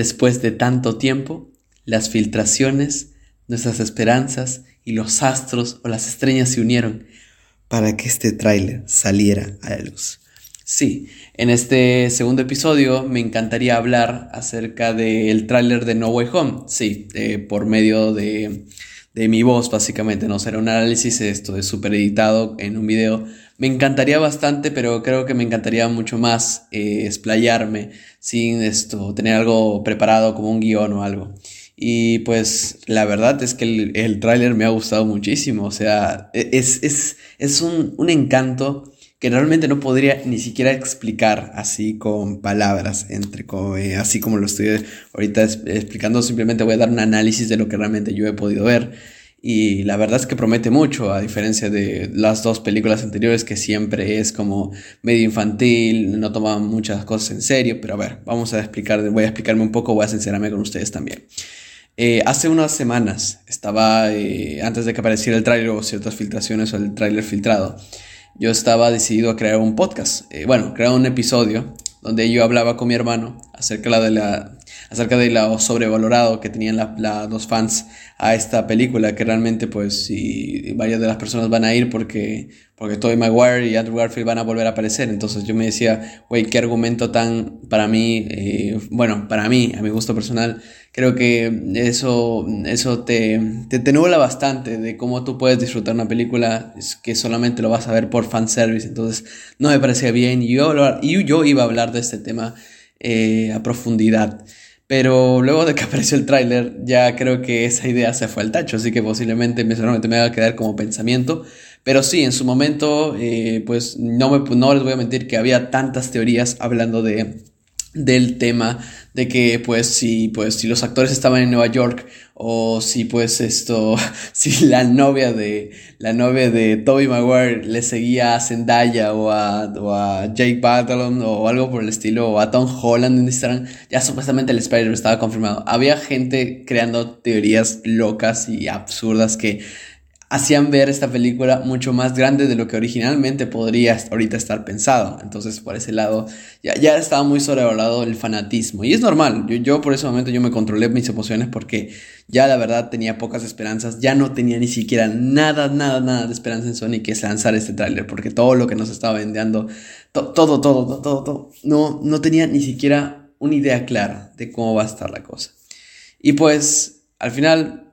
Después de tanto tiempo, las filtraciones, nuestras esperanzas y los astros o las estrellas se unieron para que este tráiler saliera a la luz. Sí, en este segundo episodio me encantaría hablar acerca del tráiler de No Way Home. Sí, eh, por medio de, de, mi voz básicamente, no será un análisis, esto es súper editado en un video me encantaría bastante, pero creo que me encantaría mucho más eh, explayarme sin esto, tener algo preparado como un guion o algo. Y pues la verdad es que el, el tráiler me ha gustado muchísimo, o sea, e, es, es, es un, un, encanto que realmente no podría ni siquiera explicar así con palabras, entre, eh, así como lo estoy ahorita explicando, simplemente voy a dar un análisis de lo que realmente yo he podido ver. Y la verdad es que promete mucho, a diferencia de las dos películas anteriores, que siempre es como medio infantil, no toman muchas cosas en serio. Pero a ver, vamos a explicar, voy a explicarme un poco, voy a sincerarme con ustedes también. Eh, hace unas semanas estaba, eh, antes de que apareciera el tráiler o ciertas filtraciones o el tráiler filtrado, yo estaba decidido a crear un podcast, eh, bueno, crear un episodio donde yo hablaba con mi hermano acerca de la acerca de lo sobrevalorado que tenían los fans a esta película, que realmente pues si varias de las personas van a ir porque, porque Tobey Maguire y Andrew Garfield van a volver a aparecer, entonces yo me decía, güey, qué argumento tan para mí, eh, bueno, para mí, a mi gusto personal, creo que eso, eso te, te, te nubla bastante de cómo tú puedes disfrutar una película que solamente lo vas a ver por fanservice, entonces no me parecía bien. Y yo, y yo iba a hablar de este tema eh, a profundidad. Pero luego de que apareció el tráiler, ya creo que esa idea se fue al tacho, así que posiblemente me, solamente me va a quedar como pensamiento. Pero sí, en su momento, eh, pues no, me, no les voy a mentir que había tantas teorías hablando de, del tema de que pues si pues si los actores estaban en Nueva York o si pues esto si la novia de la novia de Toby Maguire le seguía a Zendaya o a, o a Jake Batalon o algo por el estilo o a Tom Holland en Instagram ya supuestamente el Spider estaba confirmado. Había gente creando teorías locas y absurdas que hacían ver esta película mucho más grande de lo que originalmente podría ahorita estar pensado. Entonces, por ese lado, ya, ya estaba muy sobrevalorado el fanatismo. Y es normal, yo, yo, por ese momento yo me controlé mis emociones porque ya la verdad tenía pocas esperanzas, ya no tenía ni siquiera nada, nada, nada de esperanza en Sony que es lanzar este tráiler, porque todo lo que nos estaba vendiendo, todo, todo, todo, todo, todo, no, no tenía ni siquiera una idea clara de cómo va a estar la cosa. Y pues, al final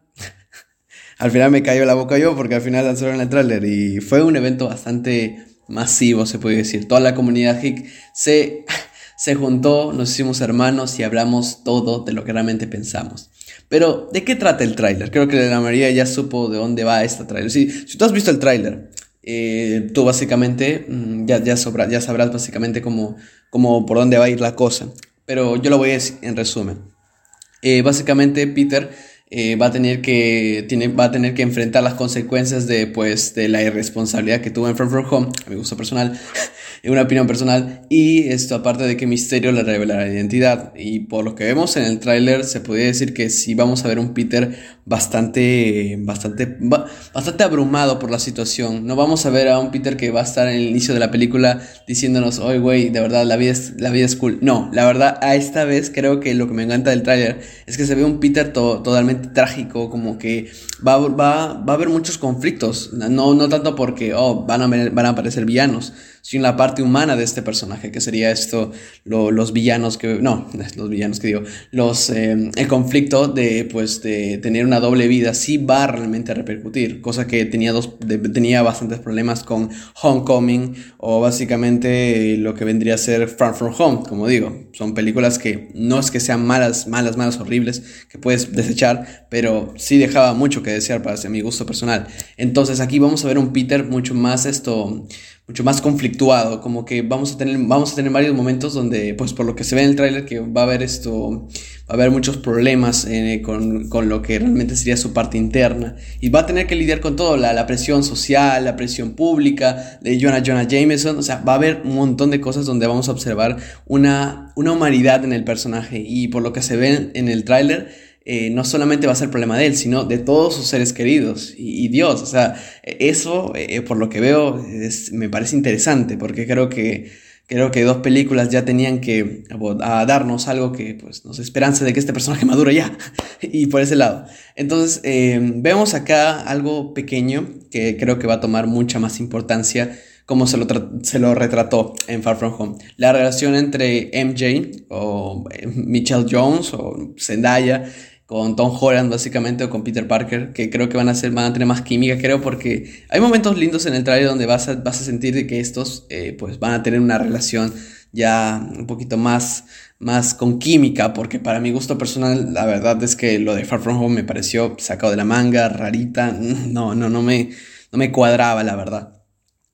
al final me cayó la boca yo porque al final lanzaron el tráiler y fue un evento bastante masivo, se puede decir. Toda la comunidad hick se, se juntó, nos hicimos hermanos y hablamos todo de lo que realmente pensamos. Pero, ¿de qué trata el tráiler? Creo que la mayoría ya supo de dónde va este tráiler. Si, si tú has visto el tráiler, eh, tú básicamente mm, ya, ya, ya sabrás básicamente cómo, cómo, por dónde va a ir la cosa. Pero yo lo voy a decir en resumen. Eh, básicamente, Peter eh, va, a tener que, tiene, va a tener que enfrentar las consecuencias de, pues, de la irresponsabilidad que tuvo en Front From Home, a mi gusto personal, una opinión personal, y esto aparte de que Misterio le revela la identidad. Y por lo que vemos en el tráiler, se podría decir que sí vamos a ver un Peter bastante, bastante, bastante abrumado por la situación. No vamos a ver a un Peter que va a estar en el inicio de la película diciéndonos, oye, güey, de verdad, la vida, es, la vida es cool. No, la verdad, a esta vez creo que lo que me encanta del tráiler es que se ve un Peter totalmente trágico, como que va, va, va a haber muchos conflictos. No, no tanto porque, oh, van a, van a aparecer villanos, sino la parte humana de este personaje, que sería esto, los villanos que, no, los villanos que digo, los, eh, el conflicto de, pues, de tener una doble vida, sí va realmente a repercutir, cosa que tenía, dos, tenía bastantes problemas con Homecoming o básicamente lo que vendría a ser Far From Home, como digo, son películas que no es que sean malas, malas, malas, horribles, que puedes desechar, pero sí dejaba mucho que desear para mi gusto personal. Entonces aquí vamos a ver un Peter mucho más esto mucho más conflictuado, como que vamos a tener, vamos a tener varios momentos donde, pues por lo que se ve en el tráiler, que va a haber esto, va a haber muchos problemas eh, con, con, lo que realmente sería su parte interna, y va a tener que lidiar con todo, la, la presión social, la presión pública de Jonah Jonah Jameson, o sea, va a haber un montón de cosas donde vamos a observar una, una humanidad en el personaje, y por lo que se ve en el tráiler, eh, no solamente va a ser problema de él, sino de todos sus seres queridos y, Dios. O sea, eso, eh, por lo que veo, me parece interesante, porque creo que, Creo que dos películas ya tenían que darnos algo que pues, nos esperanza de que este personaje madure ya. y por ese lado. Entonces, eh, vemos acá algo pequeño que creo que va a tomar mucha más importancia como se lo, se lo retrató en Far From Home. La relación entre MJ o eh, Michelle Jones o Zendaya con Tom Holland básicamente o con Peter Parker, que creo que van a, ser, van a tener más química, creo, porque hay momentos lindos en el trailer donde vas a, vas a sentir que estos eh, pues van a tener una relación ya un poquito más, más con química, porque para mi gusto personal la verdad es que lo de Far From Home me pareció sacado de la manga, rarita, no, no, no me, no me cuadraba la verdad.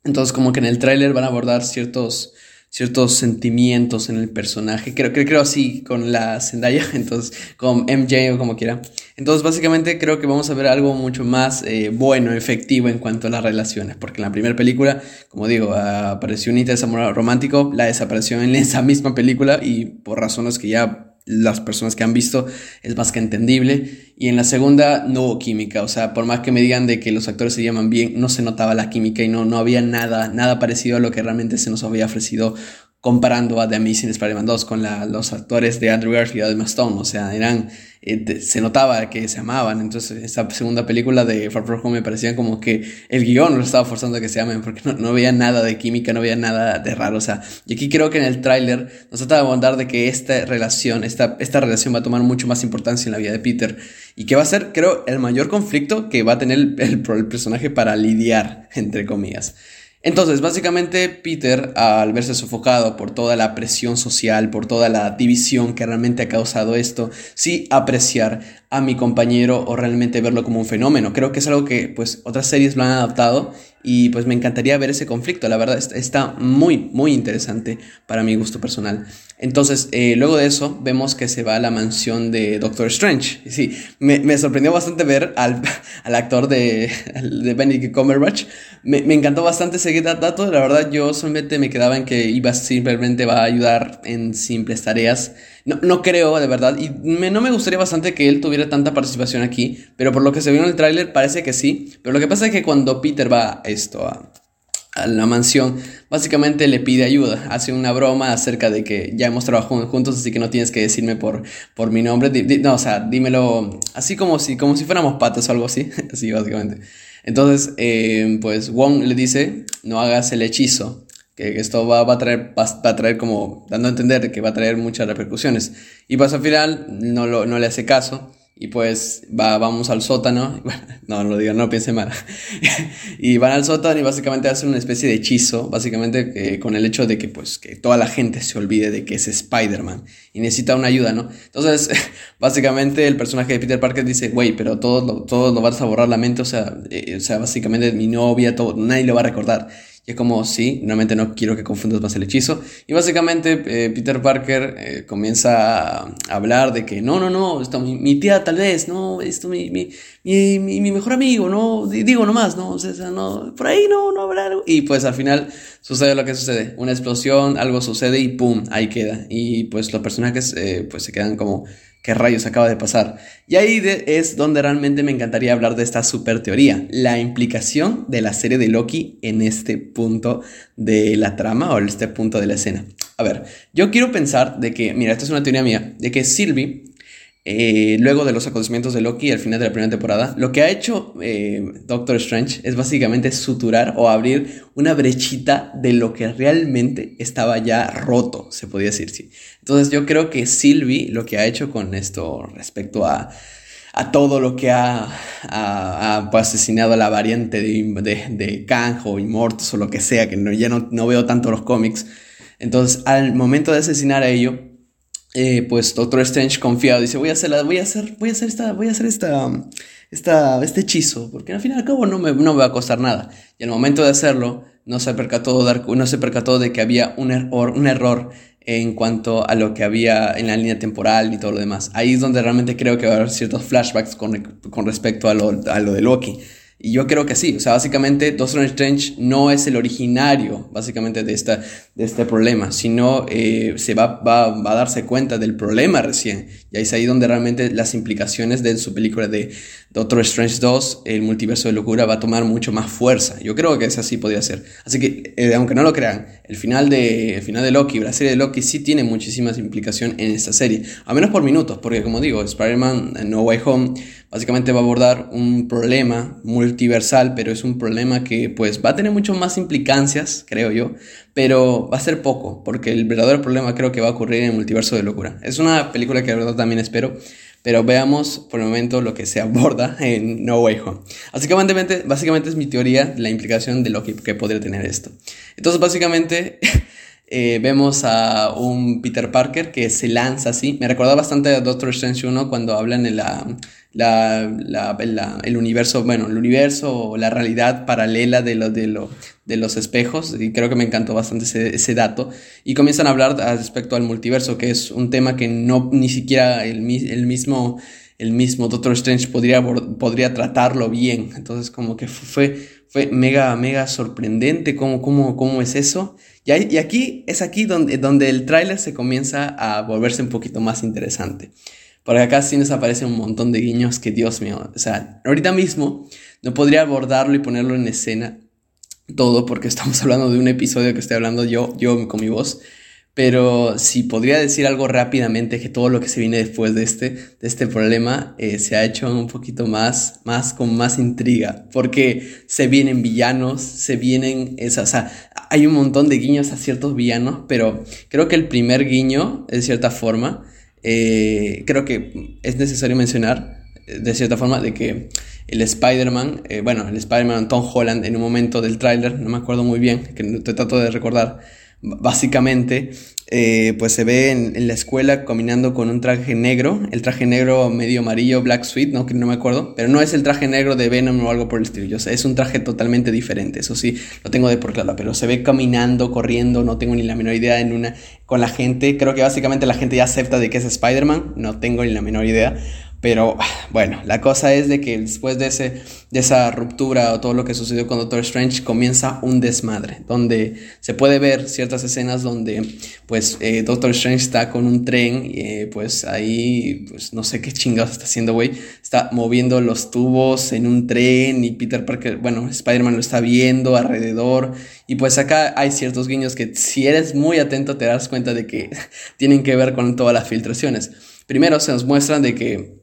Entonces como que en el tráiler van a abordar ciertos ciertos sentimientos en el personaje. Creo, creo, creo así con la Zendaya, entonces con MJ o como quiera. Entonces básicamente creo que vamos a ver algo mucho más eh, bueno, efectivo en cuanto a las relaciones, porque en la primera película, como digo, apareció un interés romántico, la desapareció en esa misma película y por razones que ya las personas que han visto es más que entendible. Y en la segunda no hubo química, o sea, por más que me digan de que los actores se llaman bien, no se notaba la química y no, no había nada, nada parecido a lo que realmente se nos había ofrecido comparando a The Amazing Spider-Man 2 con los actores de Andrew Garfield y Emma Stone, o sea, eran eh, se notaba que se amaban. Entonces, esa segunda película de Far From Home me parecía como que el guion lo estaba forzando a que se amen, porque no, no había nada de química, no había nada de raro. O sea, y aquí creo que en el tráiler nos trata de abundar de que esta relación, esta, esta relación va a tomar mucho más importancia en la vida de Peter y que va a ser, creo, el mayor conflicto que va a tener el, el personaje para lidiar, entre comillas. Entonces, básicamente Peter, al verse sofocado por toda la presión social, por toda la división que realmente ha causado esto, sí apreciar a mi compañero o realmente verlo como un fenómeno. Creo que es algo que pues otras series lo han adaptado y pues me encantaría ver ese conflicto. La verdad está muy, muy interesante para mi gusto personal. Entonces, eh, luego de eso, vemos que se va a la mansión de Doctor Strange. Sí, me, sorprendió bastante ver al, al actor de, de Benedict Cumberbatch. Me, me, encantó bastante seguir dato. La verdad, yo solamente me quedaba en que iba simplemente va a ayudar en simples tareas. No, no creo, de verdad. Y me, no me gustaría bastante que él tuviera tanta participación aquí. Pero por lo que se vio en el tráiler, parece que sí. Pero lo que pasa es que cuando Peter va esto a a la mansión, básicamente le pide ayuda, hace una broma acerca de que ya hemos trabajado juntos, así que no tienes que decirme por, por mi nombre, no, o sea, dímelo así como si, como si fuéramos patas o algo así, así básicamente. Entonces, eh, pues Wong le dice, no hagas el hechizo, que esto va, va, a traer, va, a traer como, dando a entender que va a traer muchas repercusiones. Y pues al final no, lo, no le hace caso. Y pues va, vamos al sótano. no, no lo digo, no piense mal. y van al sótano y básicamente hacen una especie de hechizo, básicamente con el hecho de que pues que toda la gente se olvide de que es Spider-Man y necesita una ayuda, ¿no? Entonces, básicamente el personaje de Peter Parker dice, güey, pero todos lo, todo lo vas a borrar la mente, o sea, eh, o sea, básicamente mi novia, todo, nadie lo va a recordar. Y es como, sí, realmente no quiero que confundas más el hechizo. Y básicamente eh, Peter Parker eh, comienza a hablar de que no, no, no, esto, mi, tía tal vez, no, esto mi, mi, mi, mi, mejor amigo, no, digo nomás, no, o sea, no, por ahí no, no habrá algo. Y pues al final sucede lo que sucede, una explosión, algo sucede y pum, ahí queda. Y pues los personajes eh, pues se quedan como ¿Qué rayos acaba de pasar? Y ahí es donde realmente me encantaría hablar de esta super teoría, la implicación de la serie de Loki en este punto de la trama o en este punto de la escena. A ver, yo quiero pensar de que, mira, esta es una teoría mía, de que Sylvie eh, luego de los acontecimientos de Loki al final de la primera temporada, lo que ha hecho eh, Doctor Strange es básicamente suturar o abrir una brechita de lo que realmente estaba ya roto, se podría decir, sí. Entonces yo creo que Sylvie lo que ha hecho con esto respecto a, a todo lo que ha, pues, asesinado a la variante de, de, de Kang o Immortus o lo que sea, que no, ya no, no veo tanto los cómics. Entonces al momento de asesinar a ello, eh, pues Doctor Strange confiado dice, voy a hacer, voy a hacer, voy a hacer esta, voy a hacer esta, esta, este hechizo, porque al fin y al cabo no me, no me va a costar nada. Y al momento de hacerlo, no se percató, no se percató de que había un error, un error en cuanto a lo que había en la línea temporal y todo lo demás. Ahí es donde realmente creo que va a haber ciertos flashbacks con, con respecto a lo, a lo de Loki. Y yo creo que sí, o sea, básicamente Doctor Strange no es el originario, básicamente, de, esta, de este problema, sino eh, se va, va, va, a darse cuenta del problema recién. Y ahí es ahí donde realmente las implicaciones de su película de Doctor Strange 2, el multiverso de locura, va a tomar mucho más fuerza. Yo creo que es así podría ser. Así que, eh, aunque no lo crean, el final, de, el final de Loki, la serie de Loki, sí tiene muchísimas implicaciones en esta serie. A menos por minutos, porque como digo, Spider-Man No Way Home básicamente va a abordar un problema multiversal, pero es un problema que pues va a tener mucho más implicancias, creo yo, pero va a ser poco, porque el verdadero problema creo que va a ocurrir en el multiverso de locura. Es una película que de verdad también espero, pero veamos por el momento lo que se aborda en No Way. Así que básicamente, básicamente es mi teoría, la implicación de lo que, que podría tener esto. Entonces básicamente... Eh, vemos a un Peter Parker que se lanza así. Me recuerda bastante a Doctor Strange 1 cuando hablan en la, la, el universo, bueno, el universo o la realidad paralela de, lo, de, lo, de los espejos, y creo que me encantó bastante ese, ese, dato, y comienzan a hablar respecto al multiverso, que es un tema que no ni siquiera el, el mismo el mismo Doctor Strange podría, podría tratarlo bien. Entonces, como que fue, fue mega, mega sorprendente cómo, cómo, cómo es eso. Y, aquí es aquí donde, donde el tráiler se comienza a volverse un poquito más interesante. Porque acá sí nos aparece un montón de guiños que, Dios mío, o sea, ahorita mismo no podría abordarlo y ponerlo en escena todo porque estamos hablando de un episodio que estoy hablando yo, yo con mi voz. Pero si podría decir algo rápidamente que todo lo que se viene después de este, de este problema eh, se ha hecho un poquito más, más con más intriga. Porque se vienen villanos, se vienen esas, hay un montón de guiños a ciertos villanos, pero creo que el primer guiño, de cierta forma, eh, creo que es necesario mencionar, eh, de cierta forma, de que el Spider-Man, eh, bueno, el Spider-Man Tom Holland en un momento del tráiler, no me acuerdo muy bien, que te trato de recordar, básicamente, eh, pues se ve en, la escuela combinando con un traje negro, el traje negro medio amarillo, Black Sweet, no, que no me acuerdo, pero no es el traje negro de Venom o algo por el estilo, yo sé, es un traje totalmente diferente, eso sí, lo tengo de por claro, pero se ve caminando, corriendo, no tengo ni la menor idea en una, con la gente, creo que básicamente la gente ya acepta de que es Spider-Man, no tengo ni la menor idea, pero bueno, la cosa es de que después de, ese, de esa ruptura o todo lo que sucedió con Doctor Strange comienza un desmadre, donde se puede ver ciertas escenas donde pues eh, Doctor Strange está con un tren y eh, pues ahí pues no sé qué chingados está haciendo, güey, está moviendo los tubos en un tren y Peter Parker, bueno, Spider-Man lo está viendo alrededor y pues acá hay ciertos guiños que si eres muy atento te das cuenta de que tienen que ver con todas las filtraciones. Primero se nos muestran de que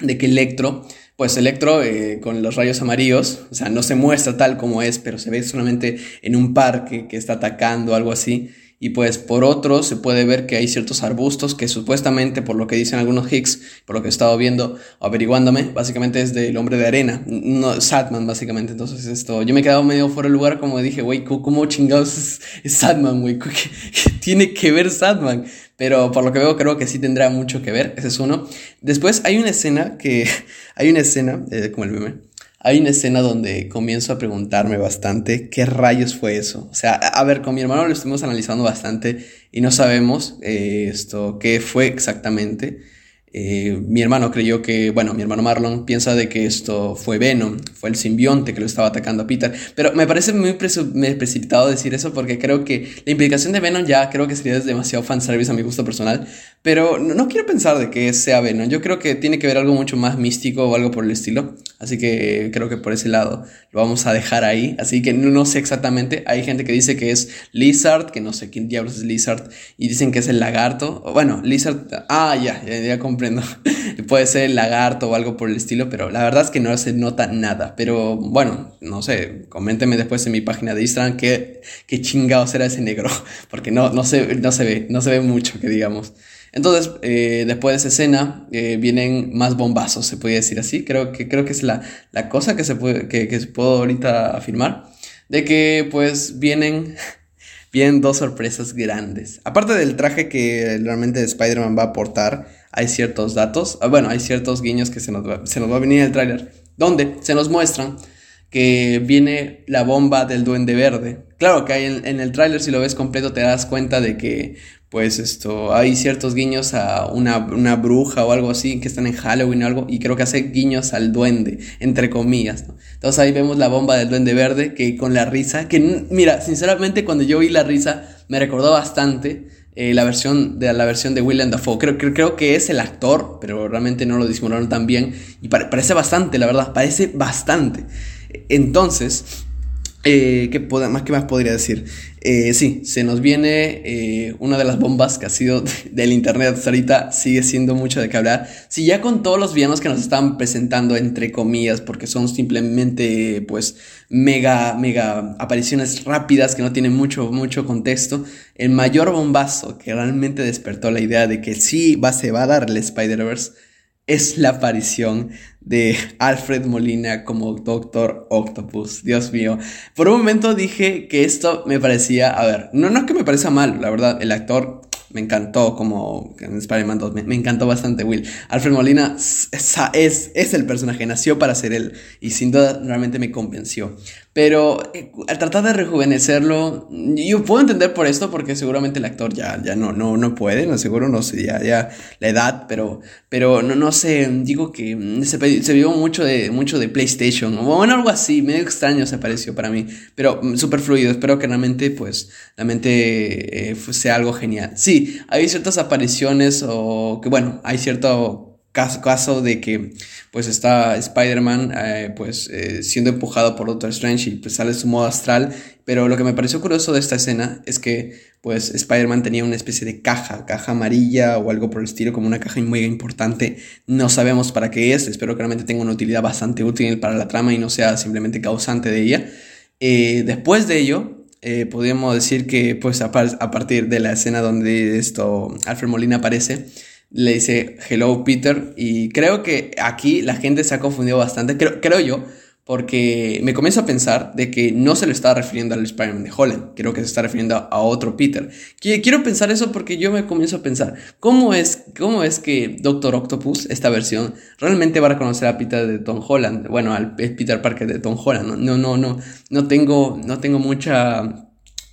de que Electro, pues Electro eh, con los rayos amarillos, o sea, no se muestra tal como es, pero se ve solamente en un parque que está atacando, algo así. Y pues por otro se puede ver que hay ciertos arbustos que supuestamente, por lo que dicen algunos Higgs, por lo que he estado viendo, averiguándome, básicamente es del hombre de arena, no, Sadman básicamente. Entonces esto, yo me he quedado medio fuera del lugar como dije, güey, ¿cómo chingados es, Sadman, güey? ¿Qué, tiene que ver Sadman? Pero por lo que veo creo que sí tendrá mucho que ver, ese es uno. Después hay una escena que, hay una escena, eh, como el meme, hay una escena donde comienzo a preguntarme bastante qué rayos fue eso. O sea, a ver, con mi hermano lo estuvimos analizando bastante y no sabemos eh, esto qué fue exactamente. Eh, mi hermano creyó que, bueno, mi hermano Marlon piensa de que esto fue Venom, fue el simbionte que lo estaba atacando a Peter, pero me parece muy precipitado decir eso porque creo que la implicación de Venom ya creo que sería demasiado fanservice a mi gusto personal, pero no, quiero pensar de que sea Venom, yo creo que tiene que ver algo mucho más místico o algo por el estilo, así que creo que por ese lado lo vamos a dejar ahí, así que no, sé exactamente, hay gente que dice que es Lizard, que no sé quién diablos es Lizard, y dicen que es el lagarto, bueno, Lizard, ah, ya, ya, ya Puede ser el lagarto o algo por el estilo, pero la verdad es que no se nota nada. Pero bueno, no sé, coménteme después en mi página de Instagram qué, qué chingados era ese negro, porque no, no, se, no se ve, no se ve mucho, que digamos. Entonces, eh, después de esa escena, eh, vienen más bombazos, se puede decir así. Creo que, creo que es la, la cosa que se puede, que, que puedo ahorita afirmar. De que pues vienen vienen dos sorpresas grandes. Aparte del traje que realmente Spider-Man va a aportar, hay ciertos datos, ah, bueno, hay ciertos guiños que se nos va, se nos va a venir en el tráiler, donde se nos muestran que viene la bomba del duende verde. Claro que hay en, el tráiler, si lo ves completo, te das cuenta de que pues esto, hay ciertos guiños a una, una, bruja o algo así que están en Halloween o algo, y creo que hace guiños al duende, entre comillas. Entonces ahí vemos la bomba del duende verde, que con la risa, que mira, sinceramente cuando yo vi la risa me recordó bastante eh, la versión de la versión de Dafoe. Creo, creo, creo, que es el actor, pero realmente no lo disimularon tan bien, y parece bastante, la verdad, parece bastante. Entonces, eh, ¿qué, más, ¿Qué más podría decir? Eh, sí, se nos viene eh, una de las bombas que ha sido del internet hasta ahorita, sigue siendo mucho de qué hablar. Si ya con todos los villanos que nos están presentando, entre comillas, porque son simplemente, pues, mega, mega apariciones rápidas que no tienen mucho, mucho contexto, el mayor bombazo que realmente despertó la idea de que sí va, se va a dar el Spider-Verse es la aparición de Alfred Molina como Doctor Octopus. Dios mío. Por un momento dije que esto me parecía, a ver, no, no es que me parezca mal, la verdad, el actor me encantó como Spider-Man 2, me, encantó bastante Will. Alfred Molina es, es, es, el personaje, nació para ser él y sin duda realmente me convenció. Pero eh, al tratar de rejuvenecerlo, yo puedo entender por esto, porque seguramente el actor ya, ya no, no, no puede, no seguro, no sé, ya, la edad, pero, pero no, no sé, digo que se, se vio mucho de, mucho de PlayStation, o bueno, algo así, medio extraño se pareció para mí, pero mm, súper fluido, espero que realmente, pues, realmente eh, sea algo genial. Sí, hay ciertas apariciones o que, bueno, hay cierto caso, de que pues está Spider-Man eh, pues eh, siendo empujado por Doctor Strange y pues sale su modo astral, pero lo que me pareció curioso de esta escena es que pues Spider-Man tenía una especie de caja, caja amarilla o algo por el estilo, como una caja muy importante, no sabemos para qué es, espero que realmente tenga una utilidad bastante útil para la trama y no sea simplemente causante de ella. Eh, después de ello, podríamos decir que pues a, a, partir de la escena donde esto Alfred Molina aparece, le dice Hello Peter y creo que aquí la gente se ha confundido bastante, creo, creo yo, porque me comienzo a pensar de que no se le está refiriendo al Spider-Man de Holland, creo que se está refiriendo a, otro Peter. Quiero pensar eso porque yo me comienzo a pensar, ¿cómo es, cómo es que Doctor Octopus, esta versión, realmente va a reconocer a Peter de Tom Holland? Bueno, al Peter Parker de Tom Holland, no, no, no, no tengo, no tengo mucha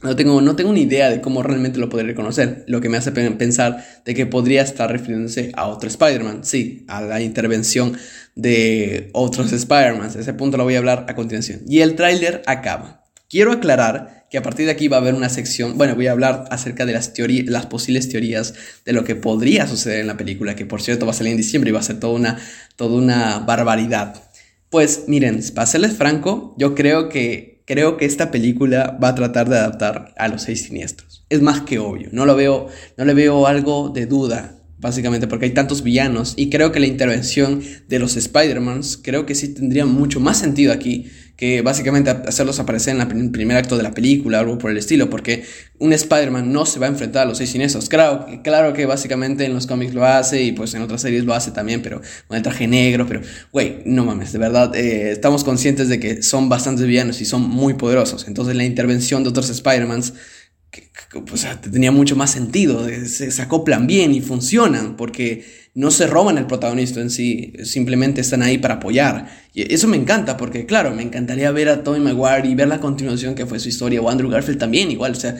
no tengo, no tengo idea de cómo realmente lo podría reconocer, lo que me hace pensar de que podría estar refiriéndose a otro Spider-Man, sí, a la intervención de otros Spider-Man. Ese punto lo voy a hablar a continuación. Y el tráiler acaba. Quiero aclarar que a partir de aquí va a haber una sección, bueno, voy a hablar acerca de las, teorías, las posibles teorías de lo que podría suceder en la película, que por cierto va a salir en diciembre y va a ser toda una, toda una barbaridad. Pues miren, para serles franco, yo creo que creo que esta película va a tratar de adaptar a los seis siniestros. Es más que obvio, no lo veo, no le veo algo de duda, básicamente porque hay tantos villanos y creo que la intervención de los Spider-Mans creo que sí tendría mucho más sentido aquí que básicamente hacerlos aparecer en, el primer acto de la película, algo por el estilo, porque un Spider-Man no se va a enfrentar a los seis siniestros. Claro, claro que básicamente en los cómics lo hace y pues en otras series lo hace también, pero con el traje negro, pero, güey, no mames, de verdad, eh, estamos conscientes de que son bastantes villanos y son muy poderosos. Entonces la intervención de otros Spider-Mans pues, tenía mucho más sentido, se, se acoplan bien y funcionan, porque no se roban el protagonista en sí, simplemente están ahí para apoyar. Y eso me encanta, porque claro, me encantaría ver a Tobey Maguire y ver la continuación que fue su historia, o Andrew Garfield también, igual, o sea,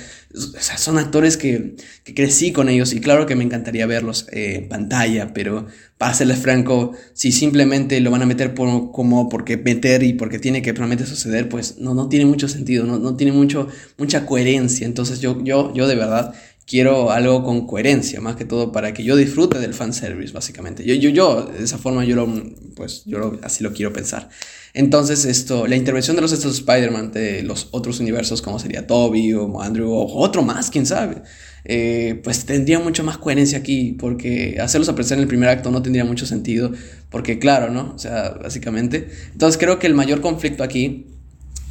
son actores que, crecí con ellos y claro que me encantaría verlos eh, en pantalla, pero para serles franco, si simplemente lo van a meter como porque meter y porque tiene que realmente suceder, pues no, no tiene mucho sentido, no, no tiene mucho, mucha coherencia. Entonces yo, yo, yo de verdad quiero algo con coherencia, más que todo para que yo disfrute del fanservice, básicamente. Yo, yo, yo, de esa forma yo lo, pues, yo así lo quiero pensar. Entonces, esto, la intervención de los estos Spider-Man de los otros universos, como sería Toby o Andrew o otro más, quién sabe, eh, pues tendría mucho más coherencia aquí, porque hacerlos aparecer en el primer acto no tendría mucho sentido, porque claro, ¿no? O sea, básicamente. Entonces creo que el mayor conflicto aquí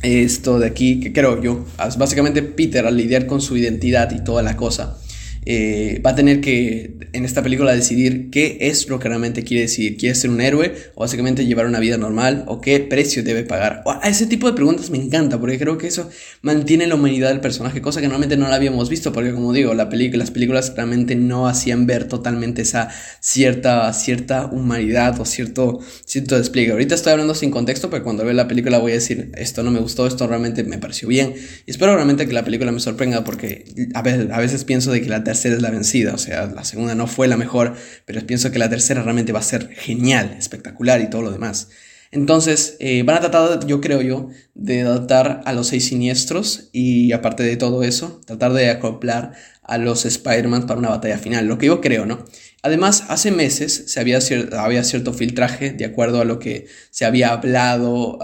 esto de aquí, que creo yo, básicamente Peter al lidiar con su identidad y toda la cosa, eh, va a tener que en esta película decidir qué es lo que realmente quiere decir. ¿Quiere ser un héroe o básicamente llevar una vida normal o qué precio debe pagar? A ese tipo de preguntas me encanta porque creo que eso mantiene la humanidad del personaje, cosa que normalmente no la habíamos visto porque como digo, la las películas realmente no hacían ver totalmente esa cierta, cierta humanidad o cierto, cierto despliegue. Ahorita estoy hablando sin contexto, pero cuando vea la película voy a decir, esto no me gustó, esto realmente me pareció bien. Y espero realmente que la película me sorprenda porque a veces, a veces pienso de que la tercera es la vencida. O sea, la segunda no fue la mejor, pero pienso que la tercera realmente va a ser genial, espectacular y todo lo demás. Entonces, eh, van a tratar, yo creo yo, de adaptar a los seis siniestros y aparte de todo eso, tratar de acoplar a los Spider-Man para una batalla final, lo que yo creo, ¿no? Además, hace meses se había, había cierto filtraje de acuerdo a lo que se había hablado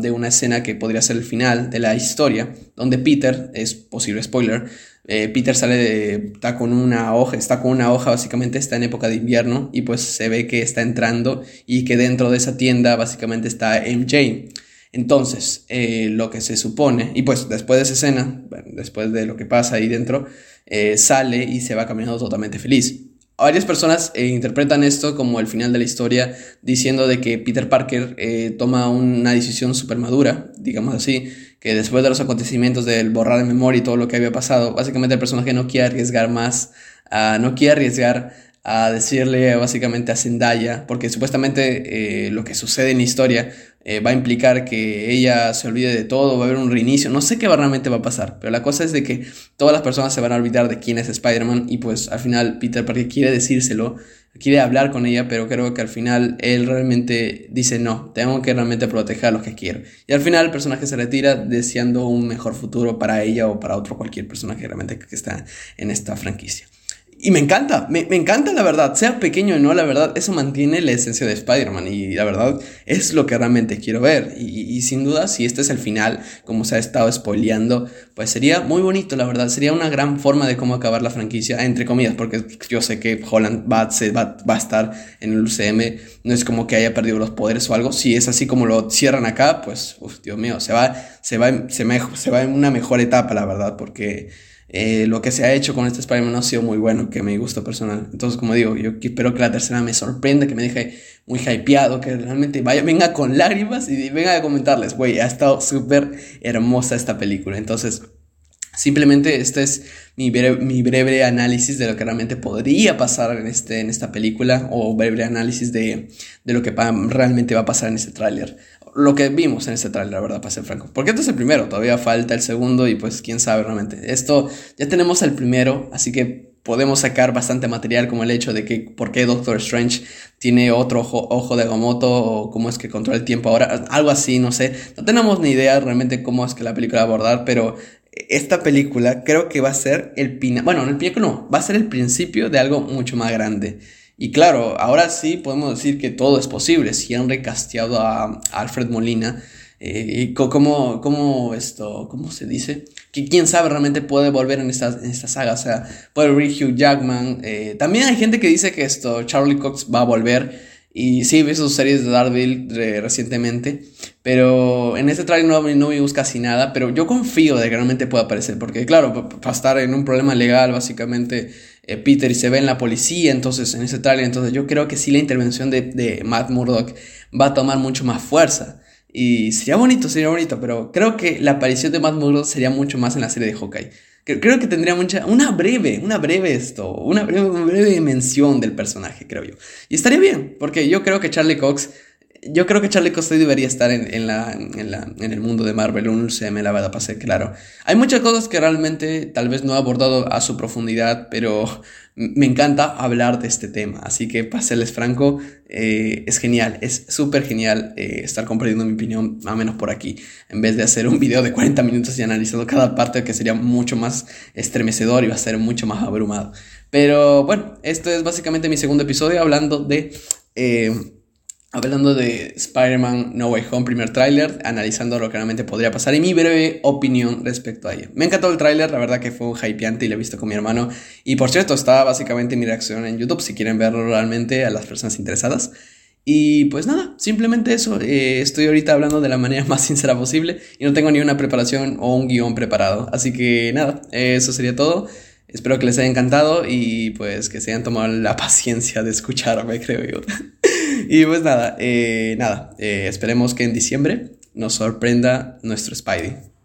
de una escena que podría ser el final de la historia, donde Peter, es posible spoiler, eh, Peter sale de, está con una hoja, está con una hoja, básicamente está en época de invierno y pues se ve que está entrando y que dentro de esa tienda básicamente está MJ. Entonces, eh, lo que se supone, y pues después de esa escena, después de lo que pasa ahí dentro, eh, sale y se va caminando totalmente feliz. Varias personas eh, interpretan esto como el final de la historia, diciendo de que Peter Parker eh, toma una decisión súper madura, digamos así, que después de los acontecimientos del borrar de memoria y todo lo que había pasado, básicamente el personaje no quiere arriesgar más, uh, no quiere arriesgar a decirle básicamente a Zendaya, porque supuestamente eh, lo que sucede en la historia eh, va a implicar que ella se olvide de todo, va a haber un reinicio, no sé qué realmente va a pasar, pero la cosa es de que todas las personas se van a olvidar de quién es Spider-Man y pues al final Peter Parker quiere decírselo, quiere hablar con ella, pero creo que al final él realmente dice no, tengo que realmente proteger a los que quiero. Y al final el personaje se retira deseando un mejor futuro para ella o para otro cualquier personaje realmente que está en esta franquicia. Y me encanta, me, encanta la verdad, sea pequeño o no, la verdad, eso mantiene la esencia de Spider-Man. Y la verdad es lo que realmente quiero ver. Y, sin duda, si este es el final, como se ha estado spoileando, pues sería muy bonito, la verdad, sería una gran forma de cómo acabar la franquicia, entre comillas, porque yo sé que Holland va, va, va a estar en el UCM, no es como que haya perdido los poderes o algo, si es así como lo cierran acá, pues, Dios mío, se va, se va, se, se va en una mejor etapa, la verdad, porque eh, lo que se ha hecho con este Spider-Man ha sido muy bueno, que me gusta personal. Entonces, como digo, yo espero que la tercera me sorprenda, que me deje muy hypeado, que realmente vaya, venga con lágrimas y venga a comentarles, güey, ha estado súper hermosa esta película. Entonces, simplemente este es mi breve, mi breve análisis de lo que realmente podría pasar en, este, en esta película, o breve análisis de, de lo que realmente va a pasar en este tráiler lo que vimos en este trailer, la verdad, para ser franco. Porque este es el primero, todavía falta el segundo y pues quién sabe realmente. Esto, ya tenemos el primero, así que podemos sacar bastante material como el hecho de que por qué Doctor Strange tiene otro ojo, de Agamotto o cómo es que controla el tiempo ahora, algo así, no sé. No tenemos ni idea realmente cómo es que la película va a abordar, pero esta película creo que va a ser el pina, bueno, el pico no, va a ser el principio de algo mucho más grande. Y claro, ahora sí podemos decir que todo es posible. Si han recasteado a, Alfred Molina, eh, ¿cómo, cómo, esto, ¿cómo se dice? Que quién sabe realmente puede volver en esta, en esta saga. O sea, puede venir Hugh Jackman. Eh, también hay gente que dice que esto, Charlie Cox va a volver. Y sí, vi sus series de Daredevil recientemente. Pero en este trailer no, no vimos casi nada. Pero yo confío de que realmente pueda aparecer. Porque, claro, para estar en un problema legal, básicamente eh, Peter y se ve en la policía, entonces en ese trailer, entonces yo creo que sí la intervención de, de Matt Murdock va a tomar mucho más fuerza. Y sería bonito, sería bonito, pero creo que la aparición de Matt Murdock sería mucho más en la serie de Hawkeye. Creo que tendría mucha, una breve, una breve esto, una breve, una breve mención del personaje, creo yo. Y estaría bien, porque yo creo que Charlie Cox yo creo que Charlie Cox debería estar en, la, en, el mundo de Marvel, un UCM, la verdad, para ser claro. Hay muchas cosas que realmente tal vez no he abordado a su profundidad, pero me encanta hablar de este tema. Así que, para serles franco, eh, es genial, es súper genial eh, estar compartiendo mi opinión, más o menos por aquí, en vez de hacer un video de 40 minutos y analizando cada parte, que sería mucho más estremecedor y va a ser mucho más abrumado. Pero bueno, esto es básicamente mi segundo episodio hablando de... Eh, hablando de Spider-Man No Way Home, primer tráiler, analizando lo que realmente podría pasar y mi breve opinión respecto a ello. Me encantó el tráiler, la verdad que fue un hypeante y lo he visto con mi hermano. Y por cierto, está básicamente mi reacción en YouTube si quieren verlo realmente a las personas interesadas. Y pues nada, simplemente eso. Eh, estoy ahorita hablando de la manera más sincera posible y no tengo ni una preparación o un guion preparado. Así que nada, eso sería todo. Espero que les haya encantado y pues que se hayan tomado la paciencia de escucharme, creo yo. y pues nada, eh, nada, eh, esperemos que en diciembre nos sorprenda nuestro Spidey.